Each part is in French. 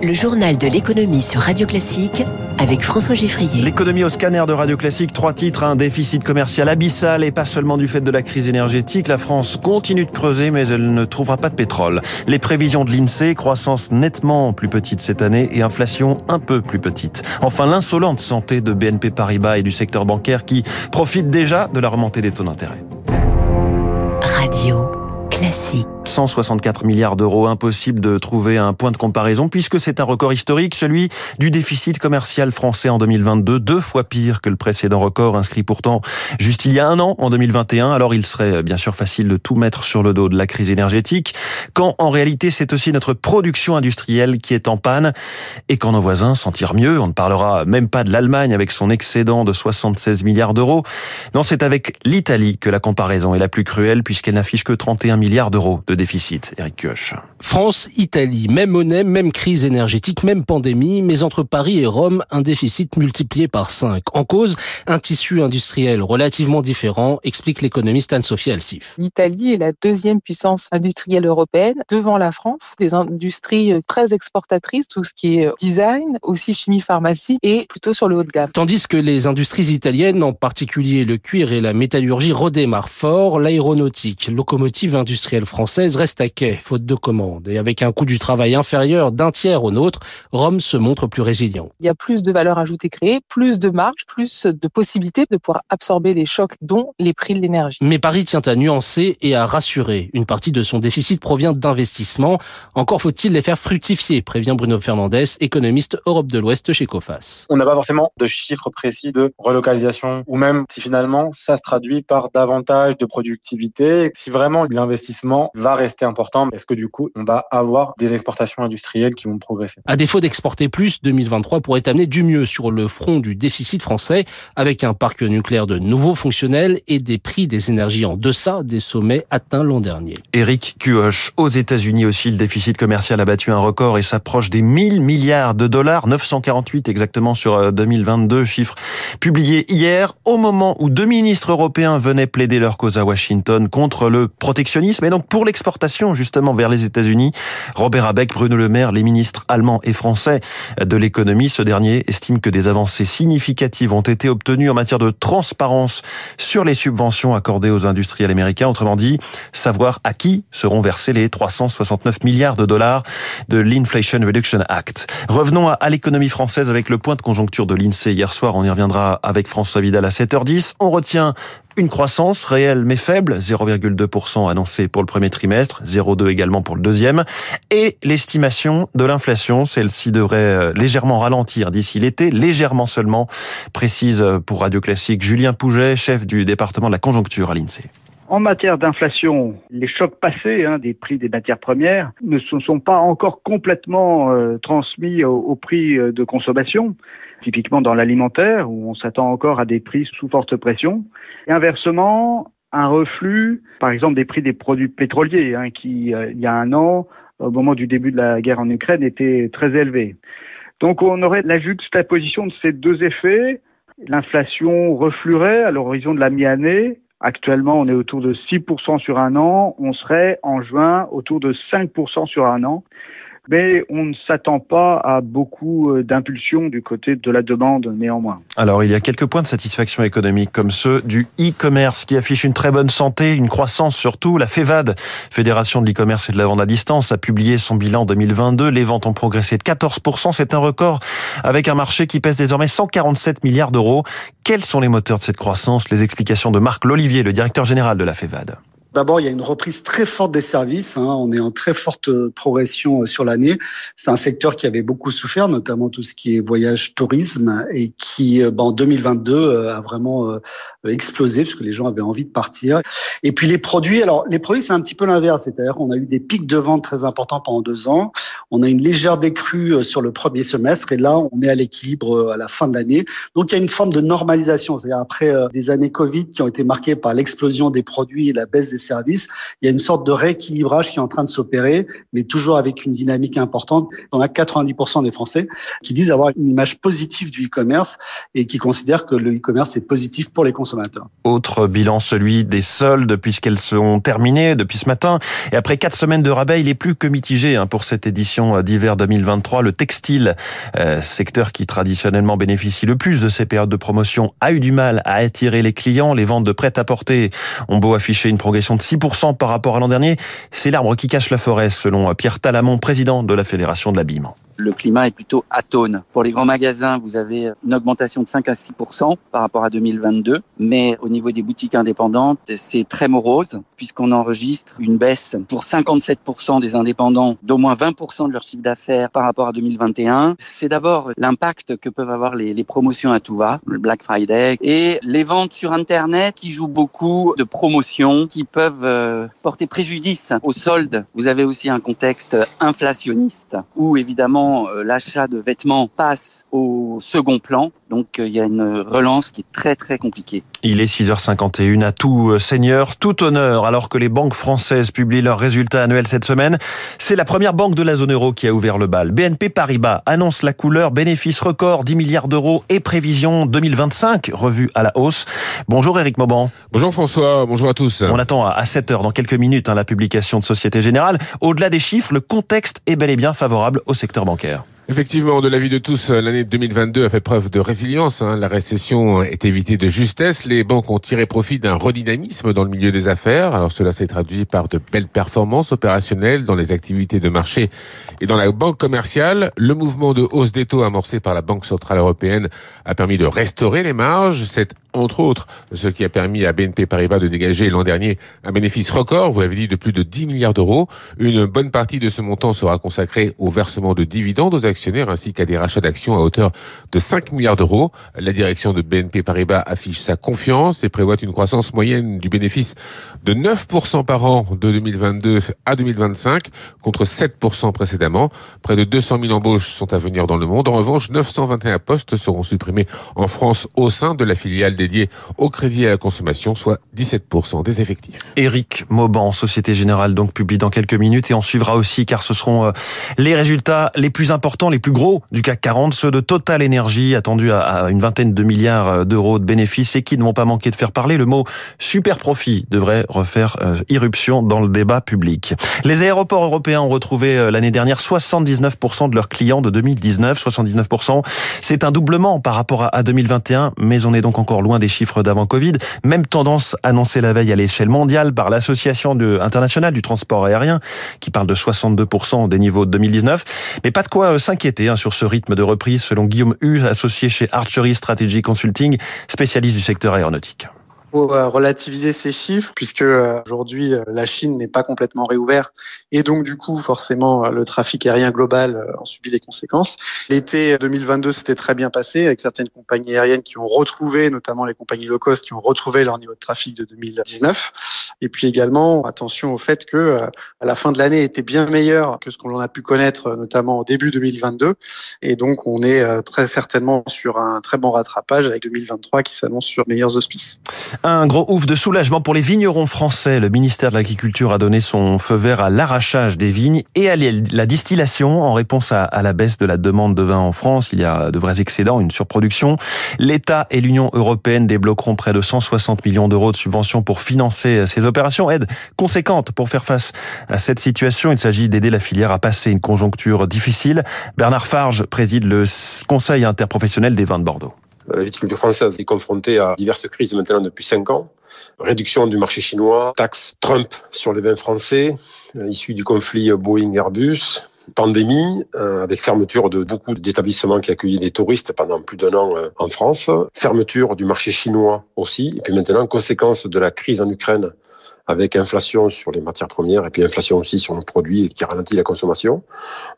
Le journal de l'économie sur Radio Classique avec François Giffrier. L'économie au scanner de Radio Classique, trois titres, un déficit commercial abyssal et pas seulement du fait de la crise énergétique. La France continue de creuser mais elle ne trouvera pas de pétrole. Les prévisions de l'INSEE, croissance nettement plus petite cette année et inflation un peu plus petite. Enfin, l'insolente santé de BNP Paribas et du secteur bancaire qui profite déjà de la remontée des taux d'intérêt. Radio Classique. 164 milliards d'euros. Impossible de trouver un point de comparaison puisque c'est un record historique, celui du déficit commercial français en 2022, deux fois pire que le précédent record inscrit pourtant juste il y a un an, en 2021. Alors il serait bien sûr facile de tout mettre sur le dos de la crise énergétique, quand en réalité c'est aussi notre production industrielle qui est en panne et quand nos voisins s'en tirent mieux. On ne parlera même pas de l'Allemagne avec son excédent de 76 milliards d'euros. Non, c'est avec l'Italie que la comparaison est la plus cruelle puisqu'elle n'affiche que 31 milliards d'euros de déficit. Eric Kioch. France, Italie, même monnaie, même crise énergétique, même pandémie, mais entre Paris et Rome, un déficit multiplié par 5. En cause, un tissu industriel relativement différent, explique l'économiste Anne-Sophie Alsif. L'Italie est la deuxième puissance industrielle européenne, devant la France, des industries très exportatrices, tout ce qui est design, aussi chimie, pharmacie, et plutôt sur le haut de gamme. Tandis que les industries italiennes, en particulier le cuir et la métallurgie, redémarrent fort, l'aéronautique, locomotive industrielle française, reste à quai, faute de commandes. Et avec un coût du travail inférieur d'un tiers au nôtre, Rome se montre plus résilient. Il y a plus de valeur ajoutée créée, plus de marge, plus de possibilités de pouvoir absorber les chocs, dont les prix de l'énergie. Mais Paris tient à nuancer et à rassurer. Une partie de son déficit provient d'investissements. Encore faut-il les faire fructifier, prévient Bruno Fernandez, économiste Europe de l'Ouest chez Coface. On n'a pas forcément de chiffres précis de relocalisation ou même si finalement ça se traduit par davantage de productivité. Si vraiment l'investissement va rester important, est-ce que du coup on va avoir des exportations industrielles qui vont progresser? À défaut d'exporter plus, 2023 pourrait amener du mieux sur le front du déficit français avec un parc nucléaire de nouveau fonctionnel et des prix des énergies en deçà des sommets atteints l'an dernier. Eric Kuoch, aux États-Unis aussi, le déficit commercial a battu un record et s'approche des 1000 milliards de dollars, 948 exactement sur 2022, chiffre publié hier, au moment où deux ministres européens venaient plaider leur cause à Washington contre le protectionnisme et donc pour l'exportation justement vers les États-Unis. Robert Abeck, Bruno Le Maire, les ministres allemands et français de l'économie, ce dernier estime que des avancées significatives ont été obtenues en matière de transparence sur les subventions accordées aux industriels américains. Autrement dit, savoir à qui seront versés les 369 milliards de dollars de l'Inflation Reduction Act. Revenons à l'économie française avec le point de conjoncture de l'INSEE hier soir. On y reviendra avec François Vidal à 7h10. On retient une croissance réelle mais faible, 0,2% annoncé pour le premier trimestre, 0,2 également pour le deuxième, et l'estimation de l'inflation, celle-ci devrait légèrement ralentir d'ici l'été, légèrement seulement, précise pour Radio Classique Julien Pouget, chef du département de la conjoncture à l'INSEE. En matière d'inflation, les chocs passés hein, des prix des matières premières ne se sont pas encore complètement euh, transmis au, au prix de consommation typiquement dans l'alimentaire, où on s'attend encore à des prix sous forte pression. Et inversement, un reflux, par exemple des prix des produits pétroliers, hein, qui, euh, il y a un an, au moment du début de la guerre en Ukraine, étaient très élevés. Donc on aurait la juxtaposition de ces deux effets. L'inflation refluerait à l'horizon de la mi-année. Actuellement, on est autour de 6% sur un an. On serait en juin autour de 5% sur un an mais on ne s'attend pas à beaucoup d'impulsion du côté de la demande néanmoins. Alors il y a quelques points de satisfaction économique comme ceux du e-commerce qui affiche une très bonne santé, une croissance surtout. La FEVAD, Fédération de l'e-commerce et de la vente à distance, a publié son bilan 2022. Les ventes ont progressé de 14%, c'est un record avec un marché qui pèse désormais 147 milliards d'euros. Quels sont les moteurs de cette croissance? Les explications de Marc Lolivier, le directeur général de la FEVAD. D'abord, il y a une reprise très forte des services. Hein. On est en très forte progression sur l'année. C'est un secteur qui avait beaucoup souffert, notamment tout ce qui est voyage, tourisme, et qui, ben, en 2022, a vraiment explosé parce que les gens avaient envie de partir. Et puis les produits, alors les produits, c'est un petit peu l'inverse. C'est-à-dire qu'on a eu des pics de vente très importants pendant deux ans. On a une légère décrue sur le premier semestre, et là, on est à l'équilibre à la fin de l'année. Donc, il y a une forme de normalisation. C'est-à-dire après des années Covid qui ont été marquées par l'explosion des produits et la baisse des services, il y a une sorte de rééquilibrage qui est en train de s'opérer, mais toujours avec une dynamique importante. On a 90% des Français qui disent avoir une image positive du e-commerce et qui considèrent que le e-commerce est positif pour les consommateurs. Autre bilan, celui des soldes, puisqu'elles sont terminées depuis ce matin. Et après quatre semaines de rabais, il est plus que mitigé hein, pour cette édition d'hiver 2023. Le textile, euh, secteur qui traditionnellement bénéficie le plus de ces périodes de promotion, a eu du mal à attirer les clients. Les ventes de prêt-à-porter ont beau afficher une progression de 6% par rapport à l'an dernier. C'est l'arbre qui cache la forêt, selon Pierre Talamon, président de la Fédération de l'habillement le climat est plutôt atone. Pour les grands magasins, vous avez une augmentation de 5 à 6 par rapport à 2022, mais au niveau des boutiques indépendantes, c'est très morose puisqu'on enregistre une baisse pour 57 des indépendants d'au moins 20 de leur chiffre d'affaires par rapport à 2021. C'est d'abord l'impact que peuvent avoir les, promotions à tout va, le Black Friday, et les ventes sur Internet qui jouent beaucoup de promotions qui peuvent euh, porter préjudice aux soldes. Vous avez aussi un contexte inflationniste où évidemment euh, l'achat de vêtements passe au second plan. Donc euh, il y a une relance qui est très très compliquée. Il est 6h51 à tout euh, seigneur, tout honneur, alors que les banques françaises publient leurs résultats annuels cette semaine. C'est la première banque de la zone euro qui a ouvert le bal. BNP Paribas annonce la couleur bénéfice record 10 milliards d'euros et prévision 2025 revue à la hausse. Bonjour Eric Mauban. Bonjour François, bonjour à tous. On attend à 7h dans quelques minutes hein, la publication de Société Générale. Au-delà des chiffres, le contexte est bel et bien favorable au secteur bancaire. Effectivement, de l'avis de tous, l'année 2022 a fait preuve de résilience. Hein. La récession est évitée de justesse. Les banques ont tiré profit d'un redynamisme dans le milieu des affaires. Alors cela s'est traduit par de belles performances opérationnelles dans les activités de marché et dans la banque commerciale. Le mouvement de hausse des taux amorcé par la Banque centrale européenne a permis de restaurer les marges. Entre autres ce qui a permis à BNP Paribas de dégager l'an dernier un bénéfice record, vous l'avez dit, de plus de 10 milliards d'euros. Une bonne partie de ce montant sera consacrée au versement de dividendes aux actionnaires ainsi qu'à des rachats d'actions à hauteur de 5 milliards d'euros. La direction de BNP Paribas affiche sa confiance et prévoit une croissance moyenne du bénéfice de 9% par an de 2022 à 2025 contre 7% précédemment. Près de 200 000 embauches sont à venir dans le monde. En revanche, 921 postes seront supprimés en France au sein de la filiale dédiée au crédit à la consommation, soit 17% des effectifs. Éric Mauban, Société Générale, donc publie dans quelques minutes et on suivra aussi car ce seront euh, les résultats les plus importants, les plus gros du CAC 40, ceux de Total Energy, attendus à une vingtaine de milliards euh, d'euros de bénéfices et qui ne vont pas manquer de faire parler. Le mot super profit devrait refaire euh, irruption dans le débat public. Les aéroports européens ont retrouvé l'année dernière 79% de leurs clients de 2019. 79%, c'est un doublement par rapport à 2021, mais on est donc encore loin des chiffres d'avant Covid. Même tendance annoncée la veille à l'échelle mondiale par l'Association internationale du transport aérien, qui parle de 62% des niveaux de 2019. Mais pas de quoi euh, s'inquiéter hein, sur ce rythme de reprise, selon Guillaume Hu, associé chez Archery Strategy Consulting, spécialiste du secteur aéronautique faut euh, relativiser ces chiffres puisque euh, aujourd'hui la Chine n'est pas complètement réouverte et donc du coup forcément le trafic aérien global en subit des conséquences. L'été 2022 s'était très bien passé avec certaines compagnies aériennes qui ont retrouvé, notamment les compagnies low cost, qui ont retrouvé leur niveau de trafic de 2019. Et puis également attention au fait que à la fin de l'année était bien meilleur que ce qu'on a pu connaître notamment au début 2022 et donc on est très certainement sur un très bon rattrapage avec 2023 qui s'annonce sur meilleurs auspices. Un gros ouf de soulagement pour les vignerons français. Le ministère de l'Agriculture a donné son feu vert à l'arrachage des vignes et à la distillation en réponse à, la baisse de la demande de vin en France. Il y a de vrais excédents, une surproduction. L'État et l'Union européenne débloqueront près de 160 millions d'euros de subventions pour financer ces opérations. Aide conséquente pour faire face à cette situation. Il s'agit d'aider la filière à passer une conjoncture difficile. Bernard Farge préside le Conseil interprofessionnel des vins de Bordeaux. La viticulture française est confrontée à diverses crises maintenant depuis cinq ans. Réduction du marché chinois, taxe Trump sur les vins français, euh, issus du conflit Boeing-Airbus, pandémie, euh, avec fermeture de beaucoup d'établissements qui accueillaient des touristes pendant plus d'un an euh, en France, fermeture du marché chinois aussi, et puis maintenant, conséquence de la crise en Ukraine, avec inflation sur les matières premières et puis inflation aussi sur le produit qui ralentit la consommation.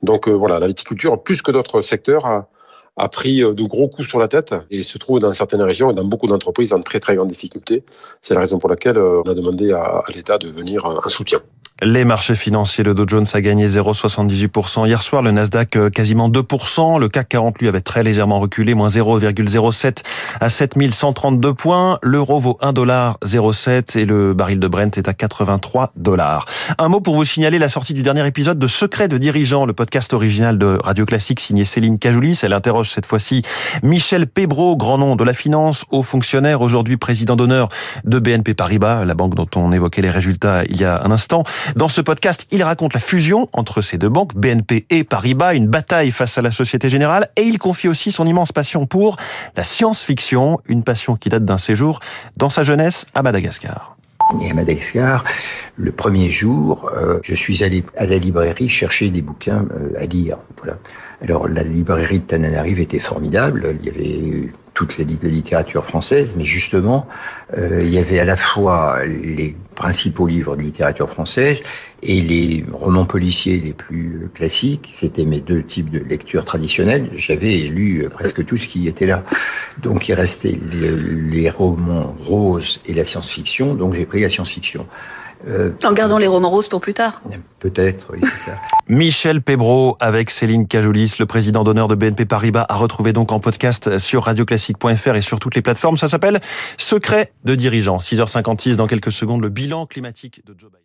Donc voilà, la viticulture, plus que d'autres secteurs, a, a pris euh, de gros coups sur la tête et se trouve dans certaines régions et dans beaucoup d'entreprises en très très grande difficulté. C'est la raison pour laquelle euh, on a demandé à, l'État de venir en soutien. Les marchés financiers, le Dow Jones a gagné 0,78%. Hier soir, le Nasdaq euh, quasiment 2%. Le CAC 40 lui avait très légèrement reculé, moins 0,07 à 7132 points. L'euro vaut 1,07 et le baril de Brent est à 83 dollars. Un mot pour vous signaler la sortie du dernier épisode de Secret de dirigeant, le podcast original de Radio Classique signé Céline Cajoulis. Elle interroge cette fois-ci Michel Pébro, grand nom de la finance, haut fonctionnaire, aujourd'hui président d'honneur de BNP Paribas, la banque dont on évoquait les résultats il y a un instant. Dans ce podcast, il raconte la fusion entre ces deux banques, BNP et Paribas, une bataille face à la Société Générale, et il confie aussi son immense passion pour la science-fiction, une passion qui date d'un séjour dans sa jeunesse à Madagascar. Et à Madagascar, le premier jour, euh, je suis allé à la librairie chercher des bouquins euh, à lire. Voilà. Alors la librairie de Tananarive était formidable. Il y avait toute la littérature française, mais justement, euh, il y avait à la fois les principaux livres de littérature française et les romans policiers les plus classiques. C'était mes deux types de lecture traditionnelles. J'avais lu presque tout ce qui était là. Donc il restait les, les romans roses et la science-fiction. Donc j'ai pris la science-fiction. Euh, en gardant les romans roses pour plus tard. Peut-être, oui, c'est ça. Michel Pébro avec Céline Cajoulis, le président d'honneur de BNP Paribas, a retrouvé donc en podcast sur radioclassique.fr et sur toutes les plateformes. Ça s'appelle Secret de dirigeant. 6h56 dans quelques secondes, le bilan climatique de Joe Biden.